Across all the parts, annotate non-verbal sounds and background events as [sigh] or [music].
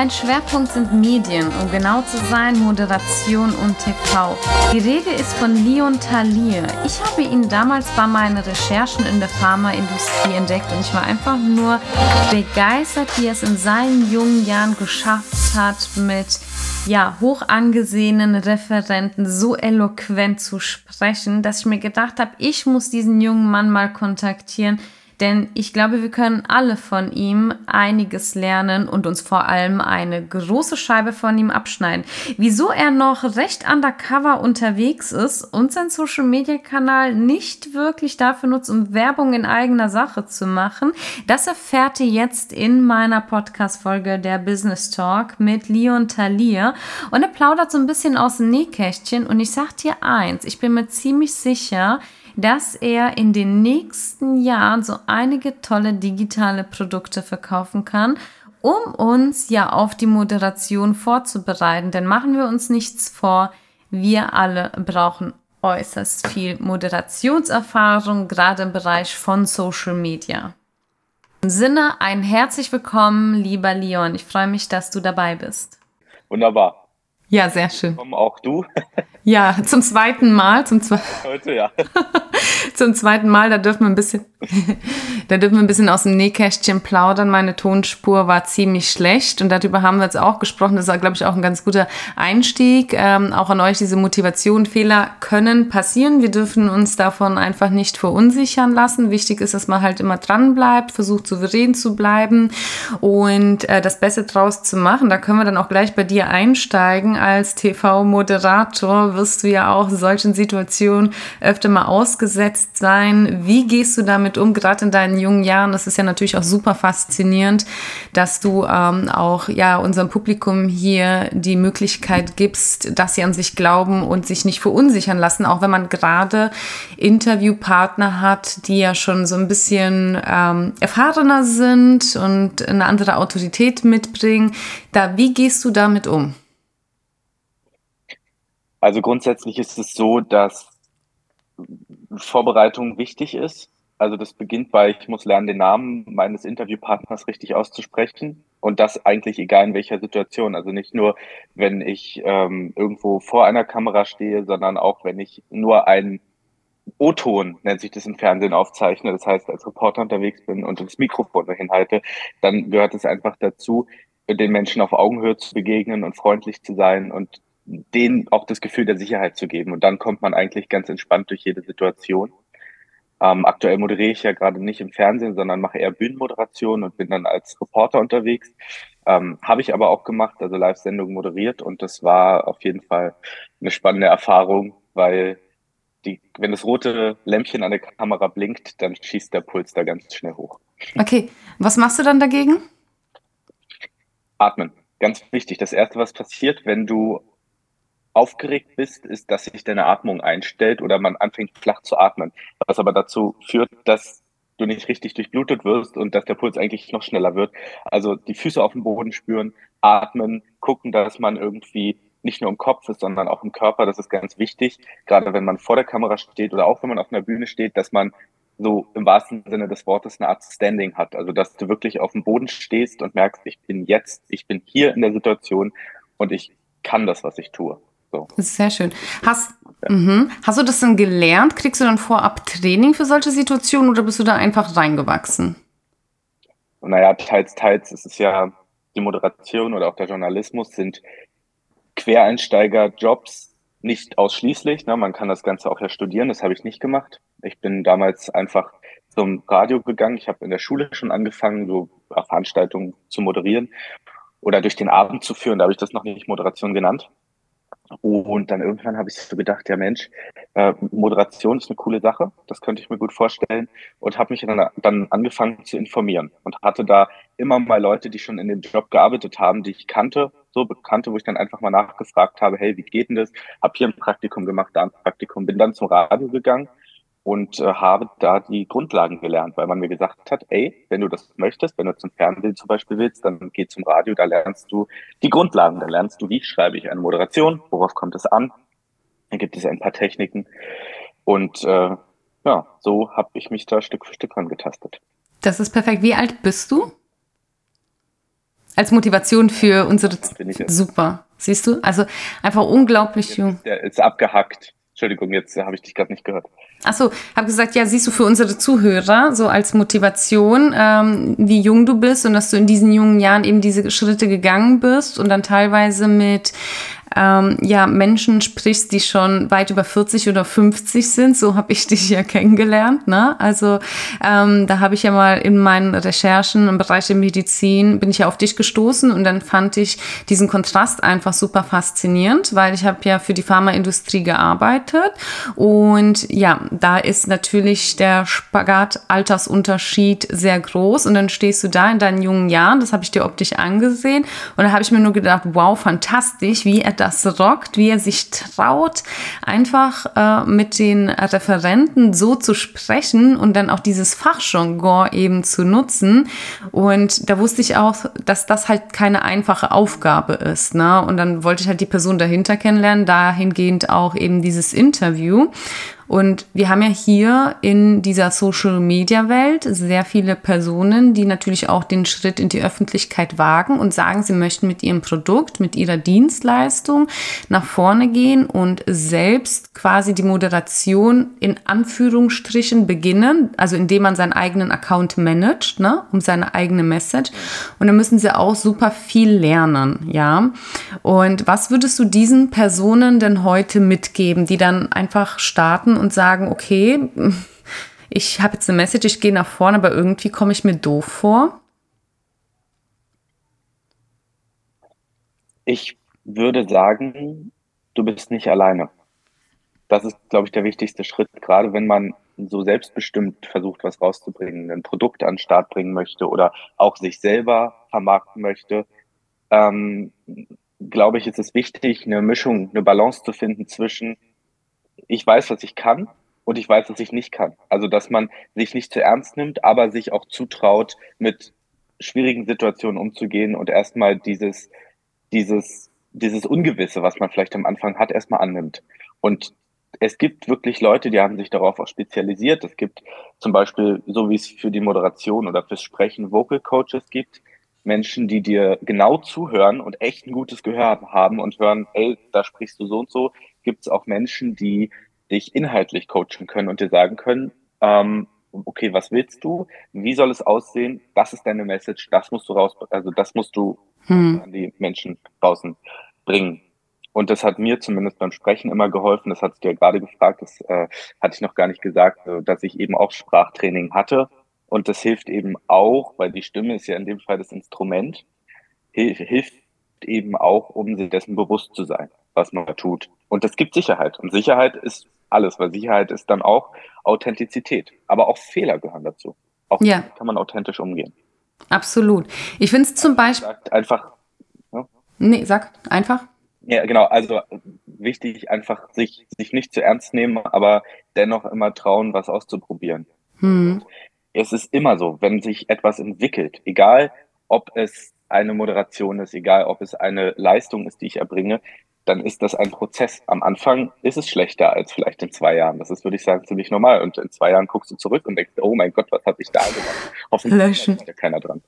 Sein Schwerpunkt sind Medien, um genau zu sein, Moderation und TV. Die Rede ist von Leon Talier. Ich habe ihn damals bei meinen Recherchen in der Pharmaindustrie entdeckt und ich war einfach nur begeistert, wie er es in seinen jungen Jahren geschafft hat, mit ja, hoch angesehenen Referenten so eloquent zu sprechen, dass ich mir gedacht habe, ich muss diesen jungen Mann mal kontaktieren denn ich glaube, wir können alle von ihm einiges lernen und uns vor allem eine große Scheibe von ihm abschneiden. Wieso er noch recht undercover unterwegs ist und sein Social Media Kanal nicht wirklich dafür nutzt, um Werbung in eigener Sache zu machen, das erfährt ihr jetzt in meiner Podcast-Folge der Business Talk mit Leon Talier. Und er plaudert so ein bisschen aus dem Nähkästchen und ich sag dir eins, ich bin mir ziemlich sicher, dass er in den nächsten Jahren so einige tolle digitale Produkte verkaufen kann, um uns ja auf die Moderation vorzubereiten. Denn machen wir uns nichts vor, wir alle brauchen äußerst viel Moderationserfahrung, gerade im Bereich von Social Media. Im Sinne, ein herzlich willkommen, lieber Leon. Ich freue mich, dass du dabei bist. Wunderbar. Ja, sehr schön. Komm auch du. [laughs] Ja, zum zweiten Mal. Zum zwe [laughs] Heute, ja. zum zweiten Mal, da dürfen wir ein bisschen, [laughs] da dürfen wir ein bisschen aus dem Nähkästchen plaudern. Meine Tonspur war ziemlich schlecht und darüber haben wir jetzt auch gesprochen. Das war, glaube ich, auch ein ganz guter Einstieg. Ähm, auch an euch diese Motivation. Fehler können passieren. Wir dürfen uns davon einfach nicht verunsichern lassen. Wichtig ist, dass man halt immer dran bleibt, versucht souverän zu bleiben und äh, das Beste draus zu machen. Da können wir dann auch gleich bei dir einsteigen als TV-Moderator wirst du ja auch solchen Situationen öfter mal ausgesetzt sein. Wie gehst du damit um, gerade in deinen jungen Jahren? Das ist ja natürlich auch super faszinierend, dass du ähm, auch ja unserem Publikum hier die Möglichkeit gibst, dass sie an sich glauben und sich nicht verunsichern lassen, auch wenn man gerade Interviewpartner hat, die ja schon so ein bisschen ähm, erfahrener sind und eine andere Autorität mitbringen. Da, wie gehst du damit um? Also grundsätzlich ist es so, dass Vorbereitung wichtig ist. Also das beginnt bei, ich muss lernen, den Namen meines Interviewpartners richtig auszusprechen. Und das eigentlich egal in welcher Situation. Also nicht nur, wenn ich ähm, irgendwo vor einer Kamera stehe, sondern auch, wenn ich nur einen O-Ton, nennt sich das im Fernsehen, aufzeichne. Das heißt, als Reporter unterwegs bin und das Mikrofon dahin halte, dann gehört es einfach dazu, den Menschen auf Augenhöhe zu begegnen und freundlich zu sein und denen auch das Gefühl der Sicherheit zu geben. Und dann kommt man eigentlich ganz entspannt durch jede Situation. Ähm, aktuell moderiere ich ja gerade nicht im Fernsehen, sondern mache eher Bühnenmoderation und bin dann als Reporter unterwegs. Ähm, Habe ich aber auch gemacht, also Live-Sendungen moderiert und das war auf jeden Fall eine spannende Erfahrung, weil die, wenn das rote Lämpchen an der Kamera blinkt, dann schießt der Puls da ganz schnell hoch. Okay, was machst du dann dagegen? Atmen. Ganz wichtig. Das erste, was passiert, wenn du aufgeregt bist, ist, dass sich deine Atmung einstellt oder man anfängt flach zu atmen, was aber dazu führt, dass du nicht richtig durchblutet wirst und dass der Puls eigentlich noch schneller wird. Also die Füße auf dem Boden spüren, atmen, gucken, dass man irgendwie nicht nur im Kopf ist, sondern auch im Körper. Das ist ganz wichtig, gerade wenn man vor der Kamera steht oder auch wenn man auf einer Bühne steht, dass man so im wahrsten Sinne des Wortes eine Art Standing hat. Also dass du wirklich auf dem Boden stehst und merkst, ich bin jetzt, ich bin hier in der Situation und ich kann das, was ich tue. So. Das ist sehr schön. Hast, ja. mh, hast du das dann gelernt? Kriegst du dann vorab Training für solche Situationen oder bist du da einfach reingewachsen? Naja, teils, teils. Es ist ja die Moderation oder auch der Journalismus sind Quereinsteiger-Jobs nicht ausschließlich. Ne? Man kann das Ganze auch ja studieren. Das habe ich nicht gemacht. Ich bin damals einfach zum Radio gegangen. Ich habe in der Schule schon angefangen, so Veranstaltungen zu moderieren oder durch den Abend zu führen. Da habe ich das noch nicht Moderation genannt. Und dann irgendwann habe ich so gedacht, ja Mensch, äh, Moderation ist eine coole Sache, das könnte ich mir gut vorstellen und habe mich dann, dann angefangen zu informieren und hatte da immer mal Leute, die schon in dem Job gearbeitet haben, die ich kannte, so bekannte, wo ich dann einfach mal nachgefragt habe, hey, wie geht denn das? Hab hier ein Praktikum gemacht, da ein Praktikum, bin dann zum Radio gegangen und äh, habe da die Grundlagen gelernt, weil man mir gesagt hat, ey, wenn du das möchtest, wenn du zum Fernsehen zum Beispiel willst, dann geh zum Radio, da lernst du die Grundlagen, da lernst du, wie schreibe ich eine Moderation, worauf kommt es an, da gibt es ein paar Techniken und äh, ja, so habe ich mich da Stück für Stück angetastet. Das ist perfekt. Wie alt bist du? als Motivation für unsere super. Siehst du? Also einfach unglaublich jung. Der ist abgehackt. Entschuldigung, jetzt habe ich dich gerade nicht gehört. Achso, habe gesagt, ja, siehst du für unsere Zuhörer so als Motivation, ähm, wie jung du bist und dass du in diesen jungen Jahren eben diese Schritte gegangen bist und dann teilweise mit ähm, ja, Menschen sprichst, die schon weit über 40 oder 50 sind. So habe ich dich ja [laughs] kennengelernt. Ne? Also ähm, da habe ich ja mal in meinen Recherchen im Bereich der Medizin, bin ich ja auf dich gestoßen und dann fand ich diesen Kontrast einfach super faszinierend, weil ich habe ja für die Pharmaindustrie gearbeitet und ja, da ist natürlich der Spagat-Altersunterschied sehr groß und dann stehst du da in deinen jungen Jahren, das habe ich dir optisch angesehen und da habe ich mir nur gedacht, wow, fantastisch, wie er das rockt, wie er sich traut, einfach äh, mit den Referenten so zu sprechen und dann auch dieses Fachjargon eben zu nutzen. Und da wusste ich auch, dass das halt keine einfache Aufgabe ist. Ne? Und dann wollte ich halt die Person dahinter kennenlernen, dahingehend auch eben dieses Interview. Und wir haben ja hier in dieser Social-Media-Welt sehr viele Personen, die natürlich auch den Schritt in die Öffentlichkeit wagen und sagen, sie möchten mit ihrem Produkt, mit ihrer Dienstleistung nach vorne gehen und selbst quasi die Moderation in Anführungsstrichen beginnen, also indem man seinen eigenen Account managt, ne, um seine eigene Message. Und dann müssen sie auch super viel lernen, ja. Und was würdest du diesen Personen denn heute mitgeben, die dann einfach starten und sagen, okay, [laughs] ich habe jetzt eine Message, ich gehe nach vorne, aber irgendwie komme ich mir doof vor? Ich würde sagen, du bist nicht alleine. Das ist, glaube ich, der wichtigste Schritt, gerade wenn man so selbstbestimmt versucht, was rauszubringen, ein Produkt an den Start bringen möchte oder auch sich selber vermarkten möchte. Ähm, glaube ich, ist es wichtig, eine Mischung, eine Balance zu finden zwischen ich weiß, was ich kann und ich weiß, was ich nicht kann. Also, dass man sich nicht zu ernst nimmt, aber sich auch zutraut, mit schwierigen Situationen umzugehen und erstmal dieses, dieses, dieses Ungewisse, was man vielleicht am Anfang hat, erstmal annimmt. Und es gibt wirklich Leute, die haben sich darauf auch spezialisiert. Es gibt zum Beispiel, so wie es für die Moderation oder fürs Sprechen Vocal Coaches gibt, Menschen, die dir genau zuhören und echt ein gutes Gehör haben und hören, ey, da sprichst du so und so, gibt es auch Menschen, die dich inhaltlich coachen können und dir sagen können, ähm, okay, was willst du? Wie soll es aussehen? Das ist deine Message, das musst du raus, also das musst du hm. an die Menschen draußen bringen. Und das hat mir zumindest beim Sprechen immer geholfen. Das hast du ja gerade gefragt, das äh, hatte ich noch gar nicht gesagt, äh, dass ich eben auch Sprachtraining hatte und das hilft eben auch, weil die Stimme ist ja in dem Fall das Instrument, hilft eben auch, um sich dessen bewusst zu sein, was man tut. Und das gibt Sicherheit. Und Sicherheit ist alles, weil Sicherheit ist dann auch Authentizität. Aber auch Fehler gehören dazu. Auch ja. kann man authentisch umgehen. Absolut. Ich finde es zum Beispiel. Einfach. Ja? Nee, sag einfach. Ja, genau. Also wichtig, einfach sich, sich nicht zu ernst nehmen, aber dennoch immer trauen, was auszuprobieren. Hm es ist immer so, wenn sich etwas entwickelt, egal ob es eine Moderation ist, egal ob es eine Leistung ist, die ich erbringe, dann ist das ein Prozess. Am Anfang ist es schlechter als vielleicht in zwei Jahren. Das ist, würde ich sagen, ziemlich normal. Und in zwei Jahren guckst du zurück und denkst, oh mein Gott, was habe ich da gemacht? Hoffentlich ist da keiner dran.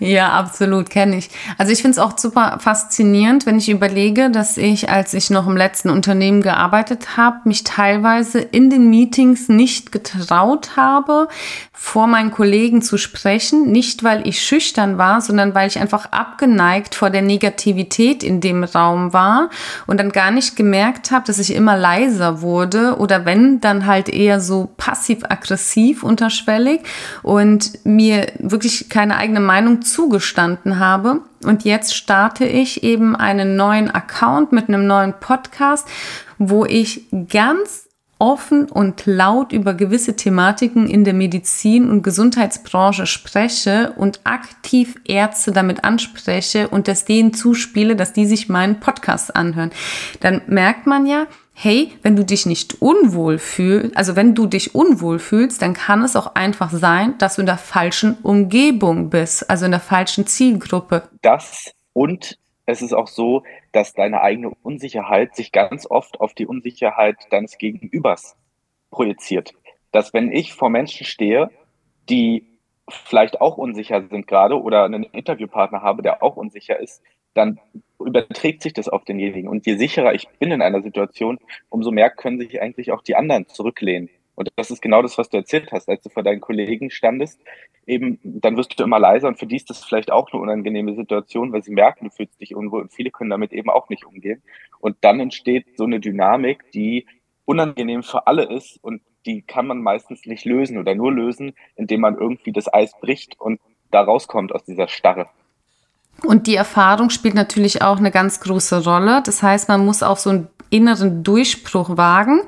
Ja, absolut, kenne ich. Also ich finde es auch super faszinierend, wenn ich überlege, dass ich, als ich noch im letzten Unternehmen gearbeitet habe, mich teilweise in den Meetings nicht getraut habe, vor meinen Kollegen zu sprechen. Nicht, weil ich schüchtern war, sondern weil ich einfach abgeneigt vor der Negativität in dem Raum war und dann gar nicht gemerkt habe, dass ich immer leiser wurde oder wenn, dann halt eher so passiv-aggressiv unterschwellig und mir wirklich keine eigene Meinung zugestanden habe. Und jetzt starte ich eben einen neuen Account mit einem neuen Podcast, wo ich ganz offen und laut über gewisse Thematiken in der Medizin- und Gesundheitsbranche spreche und aktiv Ärzte damit anspreche und das denen zuspiele, dass die sich meinen Podcast anhören, dann merkt man ja, hey, wenn du dich nicht unwohl fühlst, also wenn du dich unwohl fühlst, dann kann es auch einfach sein, dass du in der falschen Umgebung bist, also in der falschen Zielgruppe. Das und es ist auch so, dass deine eigene Unsicherheit sich ganz oft auf die Unsicherheit deines Gegenübers projiziert. Dass wenn ich vor Menschen stehe, die vielleicht auch unsicher sind gerade oder einen Interviewpartner habe, der auch unsicher ist, dann überträgt sich das auf denjenigen. Und je sicherer ich bin in einer Situation, umso mehr können sich eigentlich auch die anderen zurücklehnen. Und das ist genau das, was du erzählt hast, als du vor deinen Kollegen standest. Eben, dann wirst du immer leiser und für die ist das vielleicht auch eine unangenehme Situation, weil sie merken, du fühlst dich unwohl und viele können damit eben auch nicht umgehen. Und dann entsteht so eine Dynamik, die unangenehm für alle ist und die kann man meistens nicht lösen oder nur lösen, indem man irgendwie das Eis bricht und da rauskommt aus dieser Starre. Und die Erfahrung spielt natürlich auch eine ganz große Rolle. Das heißt, man muss auch so einen inneren Durchbruch wagen.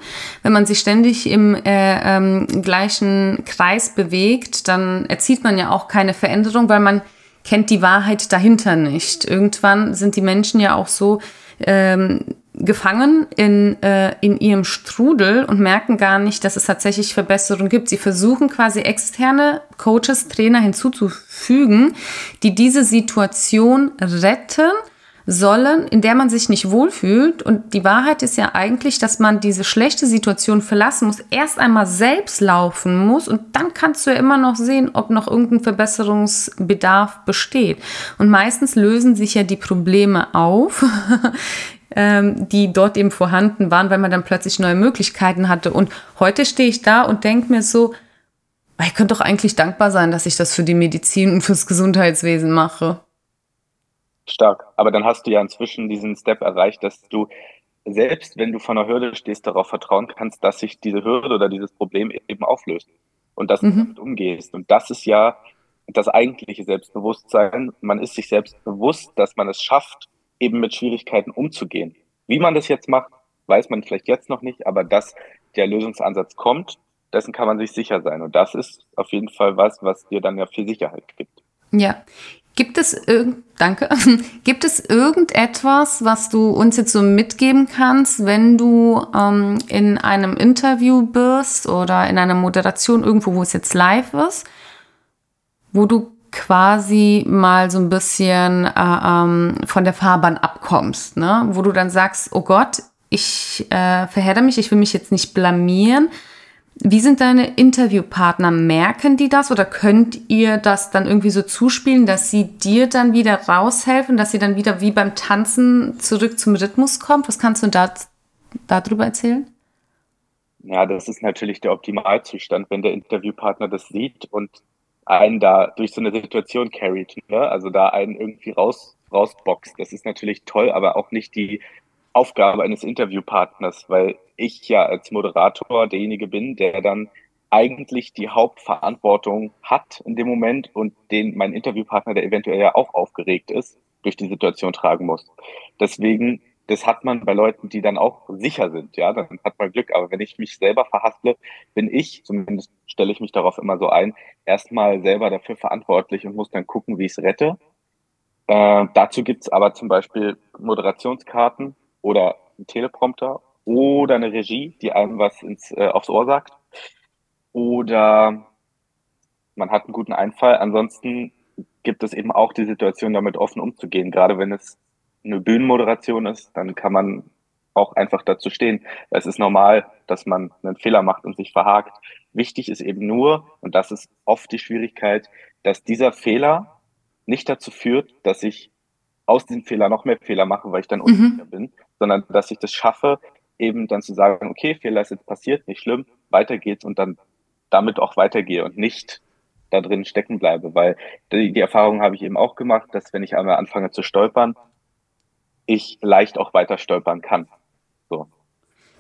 Wenn man sich ständig im äh, ähm, gleichen Kreis bewegt, dann erzielt man ja auch keine Veränderung, weil man kennt die Wahrheit dahinter nicht. Irgendwann sind die Menschen ja auch so ähm, gefangen in, äh, in ihrem Strudel und merken gar nicht, dass es tatsächlich Verbesserungen gibt. Sie versuchen quasi externe Coaches, Trainer hinzuzufügen, die diese Situation retten sollen, in der man sich nicht wohlfühlt. Und die Wahrheit ist ja eigentlich, dass man diese schlechte Situation verlassen muss, erst einmal selbst laufen muss und dann kannst du ja immer noch sehen, ob noch irgendein Verbesserungsbedarf besteht. Und meistens lösen sich ja die Probleme auf, [laughs] ähm, die dort eben vorhanden waren, weil man dann plötzlich neue Möglichkeiten hatte. Und heute stehe ich da und denke mir so, ich könnte doch eigentlich dankbar sein, dass ich das für die Medizin und fürs Gesundheitswesen mache. Stark. Aber dann hast du ja inzwischen diesen Step erreicht, dass du selbst, wenn du vor einer Hürde stehst, darauf vertrauen kannst, dass sich diese Hürde oder dieses Problem eben auflöst und dass mhm. du damit umgehst. Und das ist ja das eigentliche Selbstbewusstsein. Man ist sich selbst bewusst, dass man es schafft, eben mit Schwierigkeiten umzugehen. Wie man das jetzt macht, weiß man vielleicht jetzt noch nicht, aber dass der Lösungsansatz kommt, dessen kann man sich sicher sein. Und das ist auf jeden Fall was, was dir dann ja viel Sicherheit gibt. Ja. Gibt es irgend, danke, [laughs] gibt es irgendetwas, was du uns jetzt so mitgeben kannst, wenn du ähm, in einem Interview bist oder in einer Moderation irgendwo, wo es jetzt live ist, wo du quasi mal so ein bisschen äh, ähm, von der Fahrbahn abkommst, ne? wo du dann sagst, oh Gott, ich äh, verhedder mich, ich will mich jetzt nicht blamieren. Wie sind deine Interviewpartner? Merken die das oder könnt ihr das dann irgendwie so zuspielen, dass sie dir dann wieder raushelfen, dass sie dann wieder wie beim Tanzen zurück zum Rhythmus kommt? Was kannst du da, darüber erzählen? Ja, das ist natürlich der Optimalzustand, wenn der Interviewpartner das sieht und einen da durch so eine Situation carried, ne? also da einen irgendwie raus, rausboxt. Das ist natürlich toll, aber auch nicht die Aufgabe eines Interviewpartners, weil ich ja als Moderator derjenige bin, der dann eigentlich die Hauptverantwortung hat in dem Moment und den mein Interviewpartner, der eventuell ja auch aufgeregt ist, durch die Situation tragen muss. Deswegen das hat man bei Leuten, die dann auch sicher sind, ja, dann hat man Glück. Aber wenn ich mich selber verhasple, bin ich, zumindest stelle ich mich darauf immer so ein, erstmal selber dafür verantwortlich und muss dann gucken, wie ich es rette. Äh, dazu gibt's aber zum Beispiel Moderationskarten oder einen Teleprompter oder eine Regie, die einem was ins, äh, aufs Ohr sagt. Oder man hat einen guten Einfall. Ansonsten gibt es eben auch die Situation, damit offen umzugehen, gerade wenn es eine Bühnenmoderation ist, dann kann man auch einfach dazu stehen. Es ist normal, dass man einen Fehler macht und sich verhakt. Wichtig ist eben nur, und das ist oft die Schwierigkeit, dass dieser Fehler nicht dazu führt, dass ich aus diesem Fehler noch mehr Fehler mache, weil ich dann unsicher mhm. bin, sondern dass ich das schaffe, eben dann zu sagen, okay, Fehler ist jetzt passiert, nicht schlimm, weiter geht's und dann damit auch weitergehe und nicht da drin stecken bleibe, weil die, die Erfahrung habe ich eben auch gemacht, dass wenn ich einmal anfange zu stolpern, ich leicht auch weiter stolpern kann. So.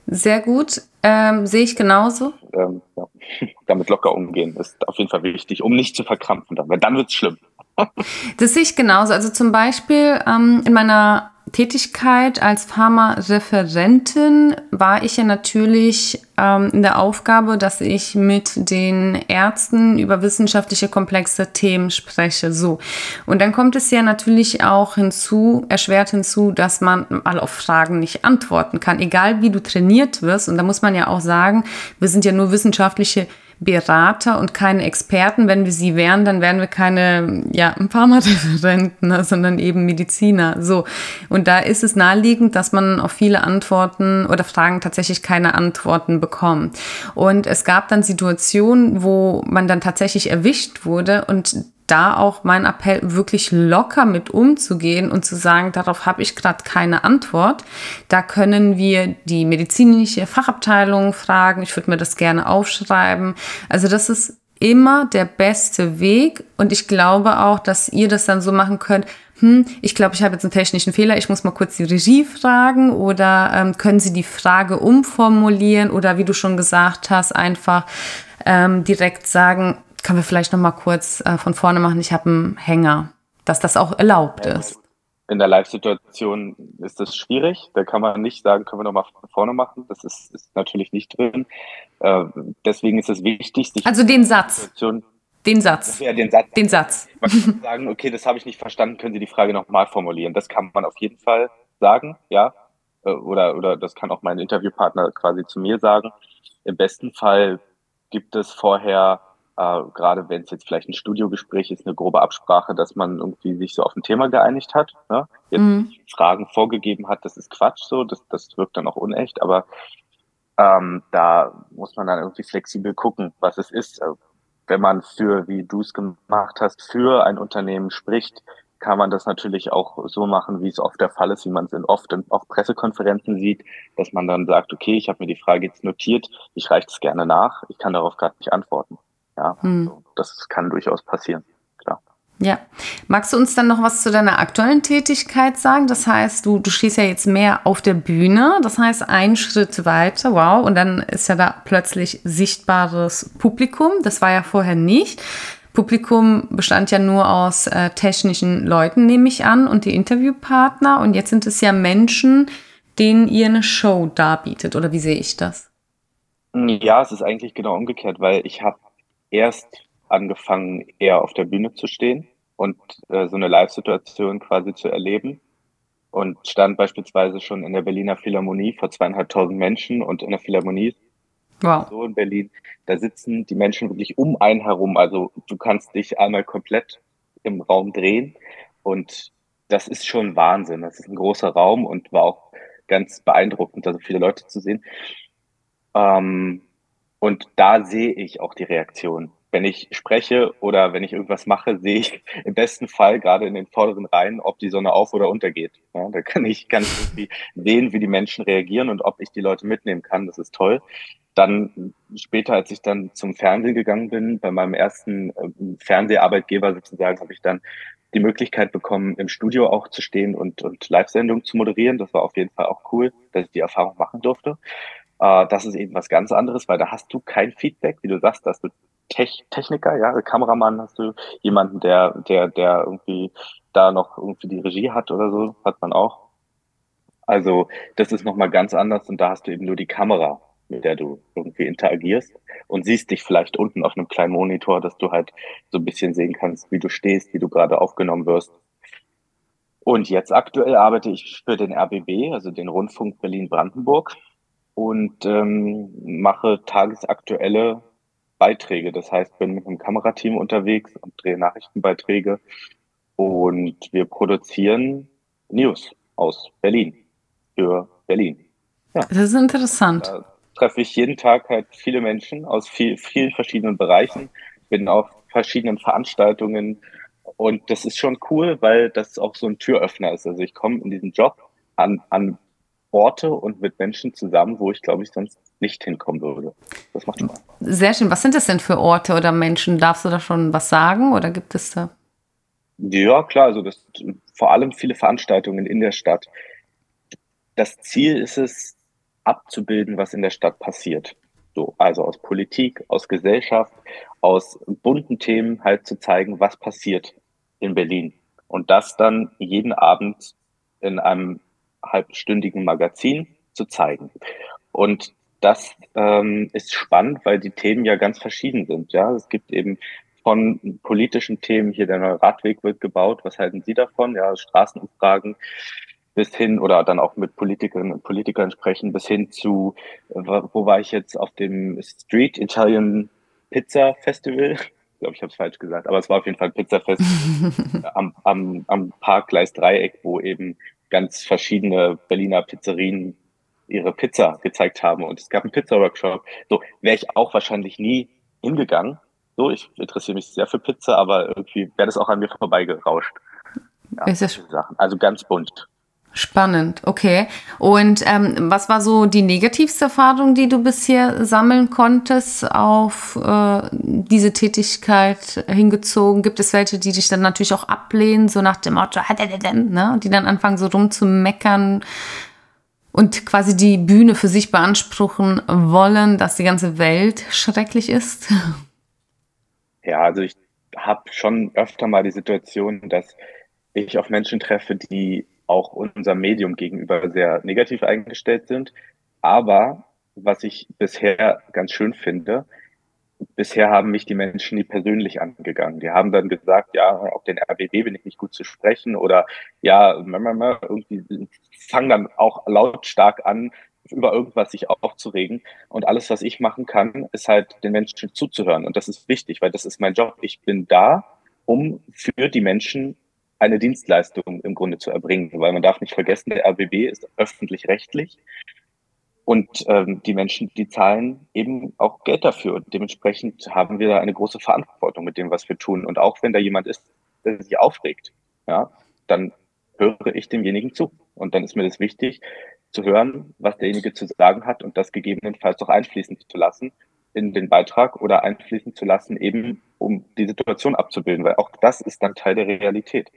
Sehr gut, ähm, sehe ich genauso. Ähm, ja. [laughs] Damit locker umgehen ist auf jeden Fall wichtig, um nicht zu verkrampfen, weil dann wird es schlimm. [laughs] das sehe ich genauso. Also zum Beispiel ähm, in meiner Tätigkeit als Pharmareferentin war ich ja natürlich ähm, in der Aufgabe, dass ich mit den Ärzten über wissenschaftliche komplexe Themen spreche. So. Und dann kommt es ja natürlich auch hinzu, erschwert hinzu, dass man mal auf Fragen nicht antworten kann, egal wie du trainiert wirst. Und da muss man ja auch sagen, wir sind ja nur wissenschaftliche Berater und keine Experten. Wenn wir sie wären, dann wären wir keine ja, Pharmareferenten, [laughs] sondern eben Mediziner. So. Und da ist es naheliegend, dass man auf viele Antworten oder Fragen tatsächlich keine Antworten bekommt. Und es gab dann Situationen, wo man dann tatsächlich erwischt wurde und da auch mein Appell, wirklich locker mit umzugehen und zu sagen, darauf habe ich gerade keine Antwort. Da können wir die medizinische Fachabteilung fragen. Ich würde mir das gerne aufschreiben. Also das ist immer der beste Weg. Und ich glaube auch, dass ihr das dann so machen könnt. Hm, ich glaube, ich habe jetzt einen technischen Fehler. Ich muss mal kurz die Regie fragen oder ähm, können Sie die Frage umformulieren oder wie du schon gesagt hast, einfach ähm, direkt sagen, können wir vielleicht noch mal kurz äh, von vorne machen, ich habe einen Hänger, dass das auch erlaubt ist. In der Live-Situation ist das schwierig. Da kann man nicht sagen, können wir noch mal von vorne machen. Das ist, ist natürlich nicht drin. Äh, deswegen ist es wichtig, sich also den Satz. Den Satz. Ja, den Satz. Den Satz. Man kann [laughs] sagen, okay, das habe ich nicht verstanden, können Sie die Frage nochmal formulieren. Das kann man auf jeden Fall sagen, ja. Äh, oder, oder das kann auch mein Interviewpartner quasi zu mir sagen. Im besten Fall gibt es vorher äh, gerade wenn es jetzt vielleicht ein Studiogespräch ist, eine grobe Absprache, dass man irgendwie sich so auf ein Thema geeinigt hat. Ne? Jetzt mhm. Fragen vorgegeben hat, das ist Quatsch so, das, das wirkt dann auch unecht, aber ähm, da muss man dann irgendwie flexibel gucken, was es ist. Äh, wenn man für, wie du es gemacht hast, für ein Unternehmen spricht, kann man das natürlich auch so machen, wie es oft der Fall ist, wie man es oft in, auf Pressekonferenzen sieht, dass man dann sagt, okay, ich habe mir die Frage jetzt notiert, ich reiche es gerne nach, ich kann darauf gerade nicht antworten. Ja, hm. also das kann durchaus passieren. Klar. Ja. Magst du uns dann noch was zu deiner aktuellen Tätigkeit sagen? Das heißt, du, du stehst ja jetzt mehr auf der Bühne. Das heißt, ein Schritt weiter, wow, und dann ist ja da plötzlich sichtbares Publikum. Das war ja vorher nicht. Publikum bestand ja nur aus äh, technischen Leuten, nehme ich an, und die Interviewpartner. Und jetzt sind es ja Menschen, denen ihr eine Show darbietet. Oder wie sehe ich das? Ja, es ist eigentlich genau umgekehrt, weil ich habe erst angefangen, eher auf der Bühne zu stehen und äh, so eine Live-Situation quasi zu erleben. Und stand beispielsweise schon in der Berliner Philharmonie vor zweieinhalbtausend Menschen und in der Philharmonie wow. so in Berlin, da sitzen die Menschen wirklich um einen herum. Also du kannst dich einmal komplett im Raum drehen und das ist schon Wahnsinn. Das ist ein großer Raum und war auch ganz beeindruckend, da so viele Leute zu sehen. Ähm, und da sehe ich auch die Reaktion. Wenn ich spreche oder wenn ich irgendwas mache, sehe ich [laughs] im besten Fall gerade in den vorderen Reihen, ob die Sonne auf oder untergeht. Ja, da kann ich, ich irgendwie sehen, wie die Menschen reagieren und ob ich die Leute mitnehmen kann. Das ist toll. Dann später, als ich dann zum Fernsehen gegangen bin, bei meinem ersten äh, Fernseharbeitgeber sozusagen, habe ich dann die Möglichkeit bekommen, im Studio auch zu stehen und, und Live-Sendungen zu moderieren. Das war auf jeden Fall auch cool, dass ich die Erfahrung machen durfte. Äh, das ist eben was ganz anderes, weil da hast du kein Feedback, wie du sagst, dass du Tech Techniker, ja, Kameramann hast du, jemanden, der, der, der irgendwie da noch irgendwie die Regie hat oder so, hat man auch. Also das ist nochmal ganz anders und da hast du eben nur die Kamera, mit der du irgendwie interagierst und siehst dich vielleicht unten auf einem kleinen Monitor, dass du halt so ein bisschen sehen kannst, wie du stehst, wie du gerade aufgenommen wirst. Und jetzt aktuell arbeite ich für den RBB, also den Rundfunk Berlin-Brandenburg und ähm, mache tagesaktuelle Beiträge. Das heißt, bin mit einem Kamerateam unterwegs und drehe Nachrichtenbeiträge und wir produzieren News aus Berlin für Berlin. Ja. Das ist interessant. Da treffe ich jeden Tag halt viele Menschen aus viel, vielen verschiedenen Bereichen, bin auf verschiedenen Veranstaltungen und das ist schon cool, weil das auch so ein Türöffner ist. Also ich komme in diesen Job an, an Orte und mit Menschen zusammen, wo ich glaube ich sonst nicht hinkommen würde. Das macht Spaß. Sehr schön. Was sind das denn für Orte oder Menschen? Darfst du da schon was sagen oder gibt es da? Ja, klar, also das vor allem viele Veranstaltungen in der Stadt. Das Ziel ist es, abzubilden, was in der Stadt passiert. So, also aus Politik, aus Gesellschaft, aus bunten Themen halt zu zeigen, was passiert in Berlin. Und das dann jeden Abend in einem halbstündigen Magazin zu zeigen. Und das ähm, ist spannend, weil die Themen ja ganz verschieden sind. Ja, es gibt eben von politischen Themen, hier der neue Radweg wird gebaut, was halten Sie davon? Ja, Straßenumfragen bis hin oder dann auch mit Politikerinnen und Politikern sprechen, bis hin zu, wo war ich jetzt auf dem Street Italian Pizza Festival. Ich glaube, ich habe es falsch gesagt, aber es war auf jeden Fall ein Pizza Festival [laughs] am, am, am Parkgleis Dreieck, wo eben ganz verschiedene Berliner Pizzerien ihre Pizza gezeigt haben und es gab einen Pizza-Workshop. So wäre ich auch wahrscheinlich nie hingegangen. So, ich interessiere mich sehr für Pizza, aber irgendwie wäre das auch an mir vorbeigerauscht. Ja, Sachen. Also ganz bunt. Spannend, okay. Und ähm, was war so die negativste Erfahrung, die du bisher sammeln konntest auf äh, diese Tätigkeit hingezogen? Gibt es welche, die dich dann natürlich auch ablehnen, so nach dem Motto, ne? die dann anfangen so rumzumeckern und quasi die Bühne für sich beanspruchen wollen, dass die ganze Welt schrecklich ist? Ja, also ich habe schon öfter mal die Situation, dass ich auf Menschen treffe, die auch unserem Medium gegenüber sehr negativ eingestellt sind. Aber was ich bisher ganz schön finde, bisher haben mich die Menschen nie persönlich angegangen. Die haben dann gesagt, ja, auf den RBB bin ich nicht gut zu sprechen oder ja, irgendwie fangen dann auch lautstark an, über irgendwas sich aufzuregen. Und alles, was ich machen kann, ist halt den Menschen zuzuhören. Und das ist wichtig, weil das ist mein Job. Ich bin da, um für die Menschen eine Dienstleistung im Grunde zu erbringen, weil man darf nicht vergessen, der RBB ist öffentlich-rechtlich und ähm, die Menschen, die zahlen eben auch Geld dafür und dementsprechend haben wir da eine große Verantwortung mit dem, was wir tun. Und auch wenn da jemand ist, der sich aufregt, ja, dann höre ich demjenigen zu und dann ist mir das wichtig zu hören, was derjenige zu sagen hat und das gegebenenfalls auch einfließen zu lassen in den Beitrag oder einfließen zu lassen, eben um die Situation abzubilden, weil auch das ist dann Teil der Realität.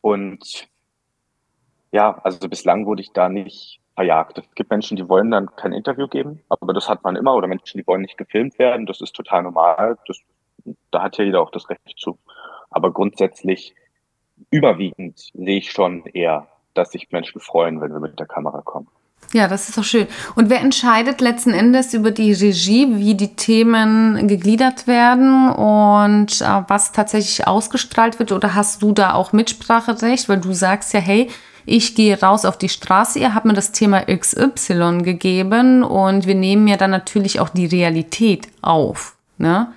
Und ja, also bislang wurde ich da nicht verjagt. Es gibt Menschen, die wollen dann kein Interview geben, aber das hat man immer, oder Menschen, die wollen nicht gefilmt werden, das ist total normal. Das, da hat ja jeder auch das Recht zu. Aber grundsätzlich, überwiegend sehe ich schon eher, dass sich Menschen freuen, wenn wir mit der Kamera kommen. Ja, das ist doch schön. Und wer entscheidet letzten Endes über die Regie, wie die Themen gegliedert werden und äh, was tatsächlich ausgestrahlt wird? Oder hast du da auch Mitspracherecht? Weil du sagst ja, hey, ich gehe raus auf die Straße, ihr habt mir das Thema XY gegeben und wir nehmen ja dann natürlich auch die Realität auf. Ne?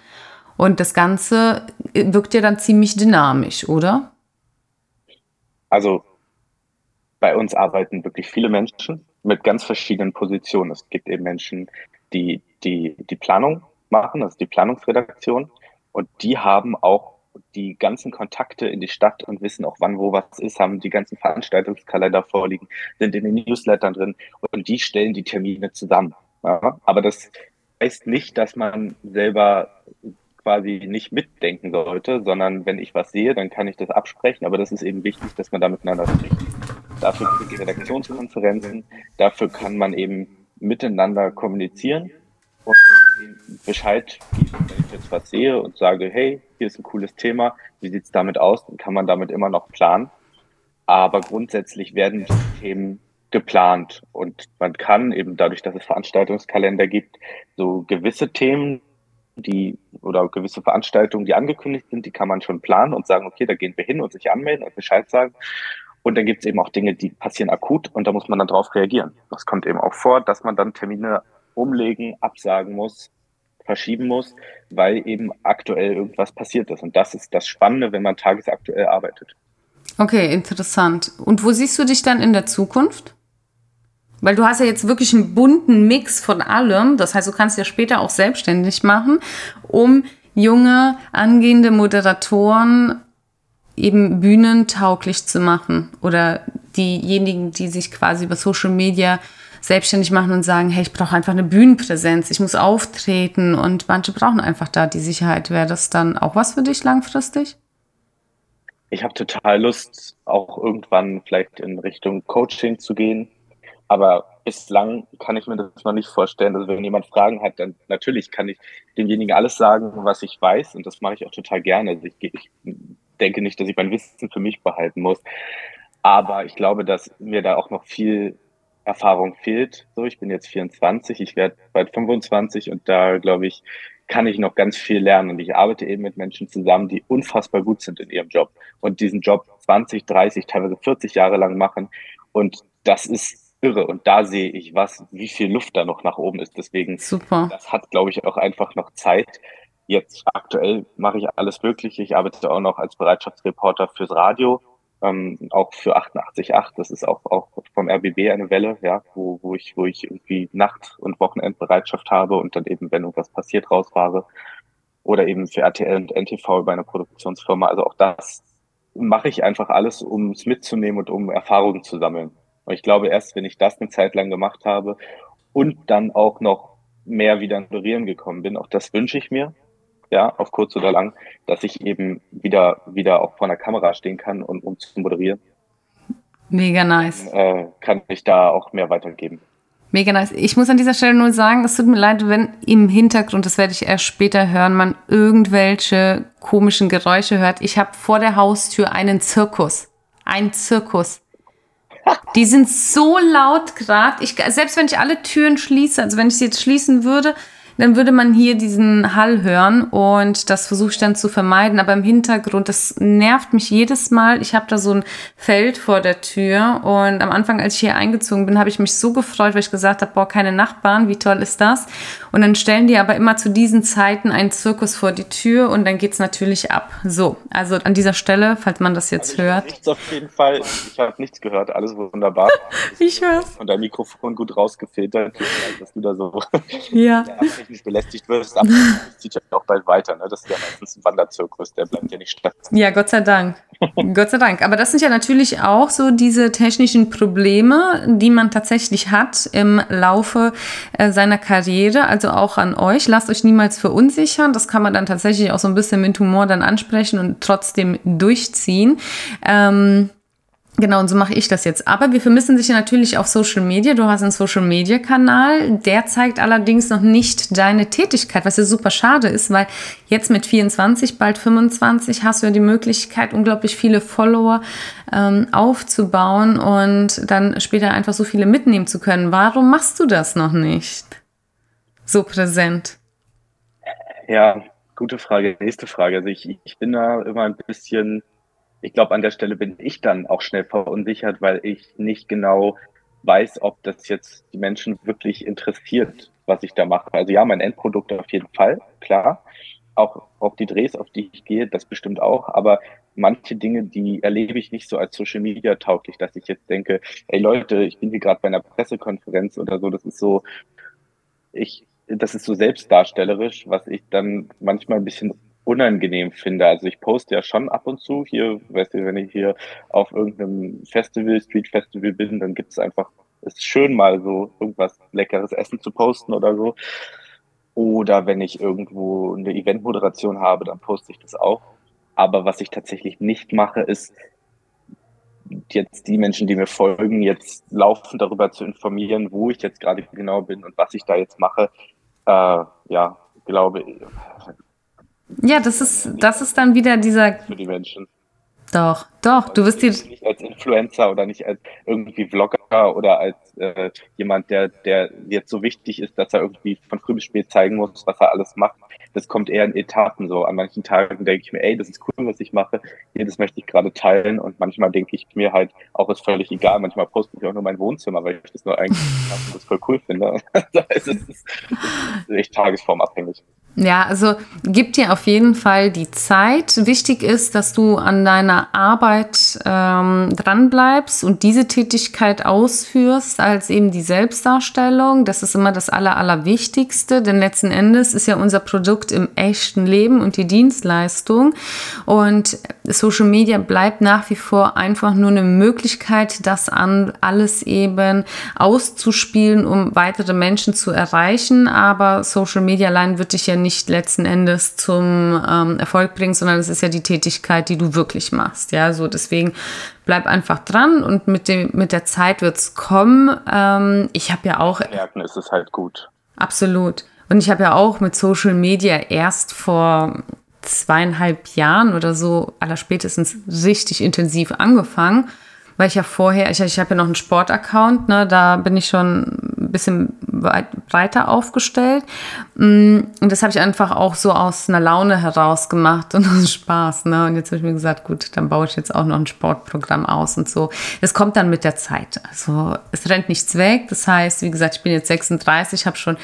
Und das Ganze wirkt ja dann ziemlich dynamisch, oder? Also bei uns arbeiten wirklich viele Menschen mit ganz verschiedenen Positionen. Es gibt eben Menschen, die die, die Planung machen, das ist die Planungsredaktion. Und die haben auch die ganzen Kontakte in die Stadt und wissen auch, wann wo was ist, haben die ganzen Veranstaltungskalender vorliegen, sind in den Newslettern drin und die stellen die Termine zusammen. Ja? Aber das heißt nicht, dass man selber quasi nicht mitdenken sollte, sondern wenn ich was sehe, dann kann ich das absprechen. Aber das ist eben wichtig, dass man da miteinander spricht. Dafür gibt es Redaktionskonferenzen, dafür kann man eben miteinander kommunizieren und Bescheid geben, wenn ich jetzt was sehe und sage, hey, hier ist ein cooles Thema, wie sieht es damit aus, dann kann man damit immer noch planen. Aber grundsätzlich werden die Themen geplant und man kann eben dadurch, dass es Veranstaltungskalender gibt, so gewisse Themen, die oder gewisse Veranstaltungen, die angekündigt sind, die kann man schon planen und sagen, okay, da gehen wir hin und sich anmelden und Bescheid sagen. Und dann gibt es eben auch Dinge, die passieren akut und da muss man dann drauf reagieren. Das kommt eben auch vor, dass man dann Termine umlegen, absagen muss, verschieben muss, weil eben aktuell irgendwas passiert ist. Und das ist das Spannende, wenn man tagesaktuell arbeitet. Okay, interessant. Und wo siehst du dich dann in der Zukunft? Weil du hast ja jetzt wirklich einen bunten Mix von allem. Das heißt, du kannst ja später auch selbstständig machen, um junge, angehende Moderatoren eben bühnentauglich zu machen oder diejenigen, die sich quasi über Social Media selbstständig machen und sagen, hey, ich brauche einfach eine Bühnenpräsenz, ich muss auftreten und manche brauchen einfach da die Sicherheit. Wäre das dann auch was für dich langfristig? Ich habe total Lust, auch irgendwann vielleicht in Richtung Coaching zu gehen. Aber bislang kann ich mir das noch nicht vorstellen. Also wenn jemand Fragen hat, dann natürlich kann ich demjenigen alles sagen, was ich weiß. Und das mache ich auch total gerne. Also ich, ich denke nicht, dass ich mein Wissen für mich behalten muss. Aber ich glaube, dass mir da auch noch viel Erfahrung fehlt. So, ich bin jetzt 24, ich werde bald 25 und da glaube ich, kann ich noch ganz viel lernen. Und ich arbeite eben mit Menschen zusammen, die unfassbar gut sind in ihrem Job und diesen Job 20, 30, teilweise 40 Jahre lang machen. Und das ist irre. Und da sehe ich was, wie viel Luft da noch nach oben ist. Deswegen, Super. das hat, glaube ich, auch einfach noch Zeit. Jetzt aktuell mache ich alles Mögliche. Ich arbeite auch noch als Bereitschaftsreporter fürs Radio, ähm, auch für 88.8. Das ist auch, auch vom RBB eine Welle, ja, wo, wo ich, wo ich irgendwie Nacht- und Wochenendbereitschaft habe und dann eben, wenn irgendwas passiert, rausfahre. Oder eben für RTL und NTV über eine Produktionsfirma. Also auch das mache ich einfach alles, um es mitzunehmen und um Erfahrungen zu sammeln. Und ich glaube, erst wenn ich das eine Zeit lang gemacht habe und dann auch noch mehr wieder in Moderieren gekommen bin, auch das wünsche ich mir, ja, auf kurz oder lang, dass ich eben wieder, wieder auch vor einer Kamera stehen kann und um zu moderieren. Mega nice. Äh, kann ich da auch mehr weitergeben. Mega nice. Ich muss an dieser Stelle nur sagen, es tut mir leid, wenn im Hintergrund, das werde ich erst später hören, man irgendwelche komischen Geräusche hört. Ich habe vor der Haustür einen Zirkus. Ein Zirkus. Die sind so laut gerade. Selbst wenn ich alle Türen schließe, also wenn ich sie jetzt schließen würde, dann würde man hier diesen Hall hören und das versuche ich dann zu vermeiden. Aber im Hintergrund, das nervt mich jedes Mal. Ich habe da so ein Feld vor der Tür und am Anfang, als ich hier eingezogen bin, habe ich mich so gefreut, weil ich gesagt habe, boah, keine Nachbarn, wie toll ist das? Und dann stellen die aber immer zu diesen Zeiten einen Zirkus vor die Tür und dann geht es natürlich ab. So, also an dieser Stelle, falls man das jetzt also hört. Nichts auf jeden Fall. Ich habe nichts gehört. Alles wunderbar. [laughs] ich höre Und dein Mikrofon gut rausgefiltert, dass du da so ja. [laughs] technisch belästigt wirst. Aber das [laughs] zieht ja auch bald weiter. Ne? Das ist ja meistens ein Wanderzirkus, der bleibt ja nicht statt. Ja, Gott sei Dank. Gott sei Dank. Aber das sind ja natürlich auch so diese technischen Probleme, die man tatsächlich hat im Laufe äh, seiner Karriere. Also auch an euch. Lasst euch niemals verunsichern. Das kann man dann tatsächlich auch so ein bisschen mit Humor dann ansprechen und trotzdem durchziehen. Ähm, Genau, und so mache ich das jetzt. Aber wir vermissen dich ja natürlich auf Social Media. Du hast einen Social Media Kanal. Der zeigt allerdings noch nicht deine Tätigkeit, was ja super schade ist, weil jetzt mit 24, bald 25 hast du ja die Möglichkeit, unglaublich viele Follower ähm, aufzubauen und dann später einfach so viele mitnehmen zu können. Warum machst du das noch nicht so präsent? Ja, gute Frage. Nächste Frage. Also ich, ich bin da immer ein bisschen ich glaube, an der Stelle bin ich dann auch schnell verunsichert, weil ich nicht genau weiß, ob das jetzt die Menschen wirklich interessiert, was ich da mache. Also ja, mein Endprodukt auf jeden Fall, klar. Auch auf die Drehs, auf die ich gehe, das bestimmt auch. Aber manche Dinge, die erlebe ich nicht so als Social Media tauglich, dass ich jetzt denke, ey Leute, ich bin hier gerade bei einer Pressekonferenz oder so. Das ist so, ich, das ist so selbstdarstellerisch, was ich dann manchmal ein bisschen unangenehm finde. Also ich poste ja schon ab und zu hier, weißt du, wenn ich hier auf irgendeinem Festival, Street Festival bin, dann gibt es einfach, es ist schön mal so irgendwas leckeres Essen zu posten oder so. Oder wenn ich irgendwo eine Eventmoderation habe, dann poste ich das auch. Aber was ich tatsächlich nicht mache, ist jetzt die Menschen, die mir folgen, jetzt laufend darüber zu informieren, wo ich jetzt gerade genau bin und was ich da jetzt mache. Äh, ja, glaube, ja, das ist, das ist dann wieder dieser. Für die Menschen. Doch, doch, du wirst dir. Nicht als Influencer oder nicht als irgendwie Vlogger oder als äh, jemand, der, der jetzt so wichtig ist, dass er irgendwie von früh bis spät zeigen muss, was er alles macht. Das kommt eher in Etappen so. An manchen Tagen denke ich mir, ey, das ist cool, was ich mache. Hier, das möchte ich gerade teilen. Und manchmal denke ich mir halt, auch ist völlig egal. Manchmal poste ich auch nur mein Wohnzimmer, weil ich das nur eigentlich das voll cool finde. [laughs] es, ist, es ist echt tagesformabhängig. Ja, also gib dir auf jeden Fall die Zeit. Wichtig ist, dass du an deiner Arbeit ähm, dranbleibst und diese Tätigkeit ausführst als eben die Selbstdarstellung. Das ist immer das Aller, Allerwichtigste, denn letzten Endes ist ja unser Produkt im echten Leben und die Dienstleistung. Und Social Media bleibt nach wie vor einfach nur eine Möglichkeit, das an alles eben auszuspielen, um weitere Menschen zu erreichen. Aber Social Media allein wird dich ja nicht nicht letzten Endes zum ähm, Erfolg bringt, sondern es ist ja die Tätigkeit, die du wirklich machst. Ja, so deswegen bleib einfach dran und mit, dem, mit der Zeit wird es kommen. Ähm, ich habe ja auch. Merken ist es halt gut. Absolut. Und ich habe ja auch mit Social Media erst vor zweieinhalb Jahren oder so allerspätestens richtig intensiv angefangen, weil ich ja vorher, ich, ich habe ja noch einen Sportaccount, ne, da bin ich schon ein bisschen breiter aufgestellt. Mm, und das habe ich einfach auch so aus einer Laune heraus gemacht und [laughs] aus Spaß. Ne? Und jetzt habe ich mir gesagt, gut, dann baue ich jetzt auch noch ein Sportprogramm aus und so. Das kommt dann mit der Zeit. Also es rennt nichts weg. Das heißt, wie gesagt, ich bin jetzt 36, habe schon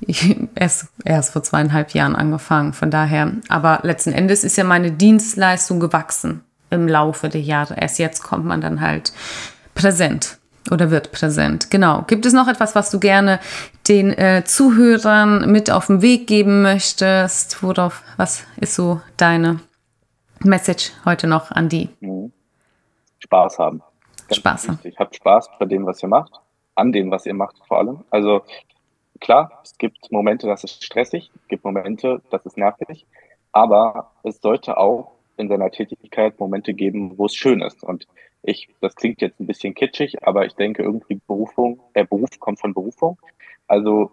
[laughs] erst, erst vor zweieinhalb Jahren angefangen. Von daher, aber letzten Endes ist ja meine Dienstleistung gewachsen im Laufe der Jahre. Erst jetzt kommt man dann halt präsent oder wird präsent. Genau. Gibt es noch etwas, was du gerne den äh, Zuhörern mit auf den Weg geben möchtest? Worauf, was ist so deine Message heute noch an die? Mhm. Spaß haben. Ganz Spaß haben. Habt Spaß bei dem, was ihr macht, an dem, was ihr macht vor allem. Also klar, es gibt Momente, das ist stressig, es gibt Momente, das ist nervig, aber es sollte auch in seiner Tätigkeit Momente geben, wo es schön ist. Und ich, das klingt jetzt ein bisschen kitschig, aber ich denke irgendwie Berufung, der Beruf kommt von Berufung. Also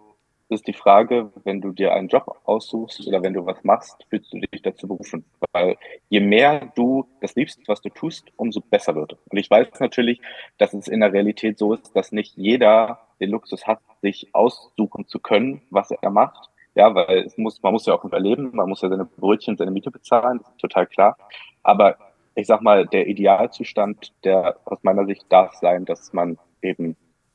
ist die Frage, wenn du dir einen Job aussuchst oder wenn du was machst, fühlst du dich dazu berufen. Weil je mehr du das liebst, was du tust, umso besser wird. Und ich weiß natürlich, dass es in der Realität so ist, dass nicht jeder den Luxus hat, sich aussuchen zu können, was er macht. Ja, weil es muss, man muss ja auch überleben, man muss ja seine Brötchen, seine Miete bezahlen, das ist total klar. Aber ich sag mal, der Idealzustand, der aus meiner Sicht darf sein, dass man eben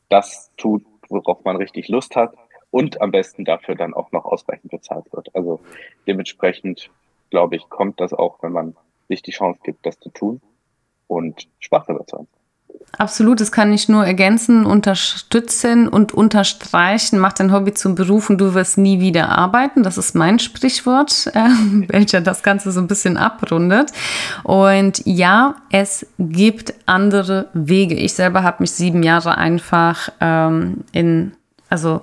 das tut, worauf man richtig Lust hat und am besten dafür dann auch noch ausreichend bezahlt wird. Also dementsprechend, glaube ich, kommt das auch, wenn man sich die Chance gibt, das zu tun und Spaß dabei zu haben. Absolut, das kann ich nur ergänzen, unterstützen und unterstreichen. Mach dein Hobby zum Beruf und du wirst nie wieder arbeiten. Das ist mein Sprichwort, [laughs] äh, welcher das Ganze so ein bisschen abrundet. Und ja, es gibt andere Wege. Ich selber habe mich sieben Jahre einfach ähm, in, also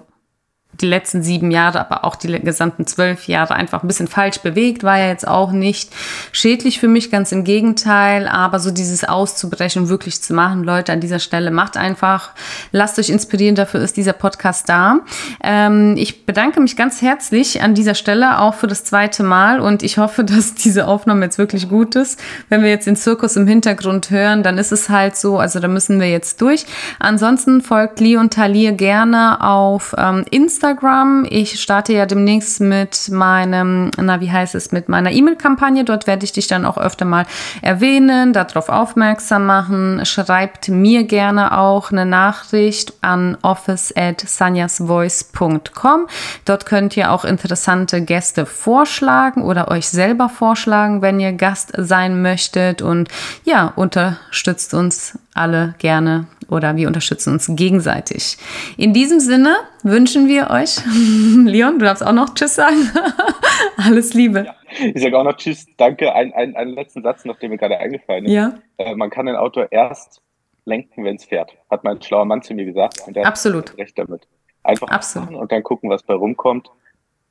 die letzten sieben Jahre, aber auch die gesamten zwölf Jahre einfach ein bisschen falsch bewegt, war ja jetzt auch nicht schädlich für mich, ganz im Gegenteil, aber so dieses auszubrechen, wirklich zu machen, Leute an dieser Stelle, macht einfach, lasst euch inspirieren, dafür ist dieser Podcast da. Ähm, ich bedanke mich ganz herzlich an dieser Stelle auch für das zweite Mal und ich hoffe, [laughs] dass diese Aufnahme jetzt wirklich gut ist. Wenn wir jetzt den Zirkus im Hintergrund hören, dann ist es halt so, also da müssen wir jetzt durch. Ansonsten folgt Leon Talier gerne auf ähm, Instagram Instagram. Ich starte ja demnächst mit meinem, na, wie heißt es, mit meiner E-Mail-Kampagne. Dort werde ich dich dann auch öfter mal erwähnen, darauf aufmerksam machen. Schreibt mir gerne auch eine Nachricht an office at sanyasvoice.com. Dort könnt ihr auch interessante Gäste vorschlagen oder euch selber vorschlagen, wenn ihr Gast sein möchtet. Und ja, unterstützt uns alle gerne oder wir unterstützen uns gegenseitig. In diesem Sinne wünschen wir euch, [laughs] Leon, du darfst auch noch Tschüss sagen. [laughs] Alles Liebe. Ja, ich sage auch noch Tschüss, danke. Ein, ein, einen letzten Satz noch, der mir gerade eingefallen ist. Ja. Äh, man kann ein Auto erst lenken, wenn es fährt. Hat mein schlauer Mann zu mir gesagt. Und der Absolut. Hat recht damit. Einfach Absolut. und dann gucken, was bei rumkommt.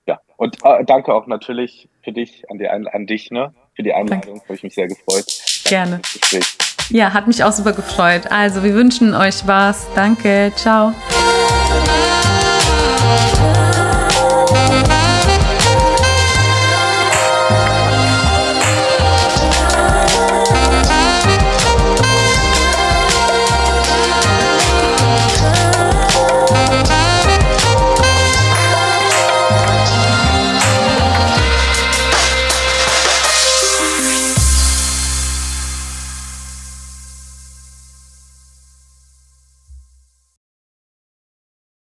Ja, und äh, danke auch natürlich für dich, an, die, an, an dich, ne? Für die Einladung, habe ich mich sehr gefreut. Gerne. Ja, hat mich auch super gefreut. Also, wir wünschen euch was. Danke, ciao.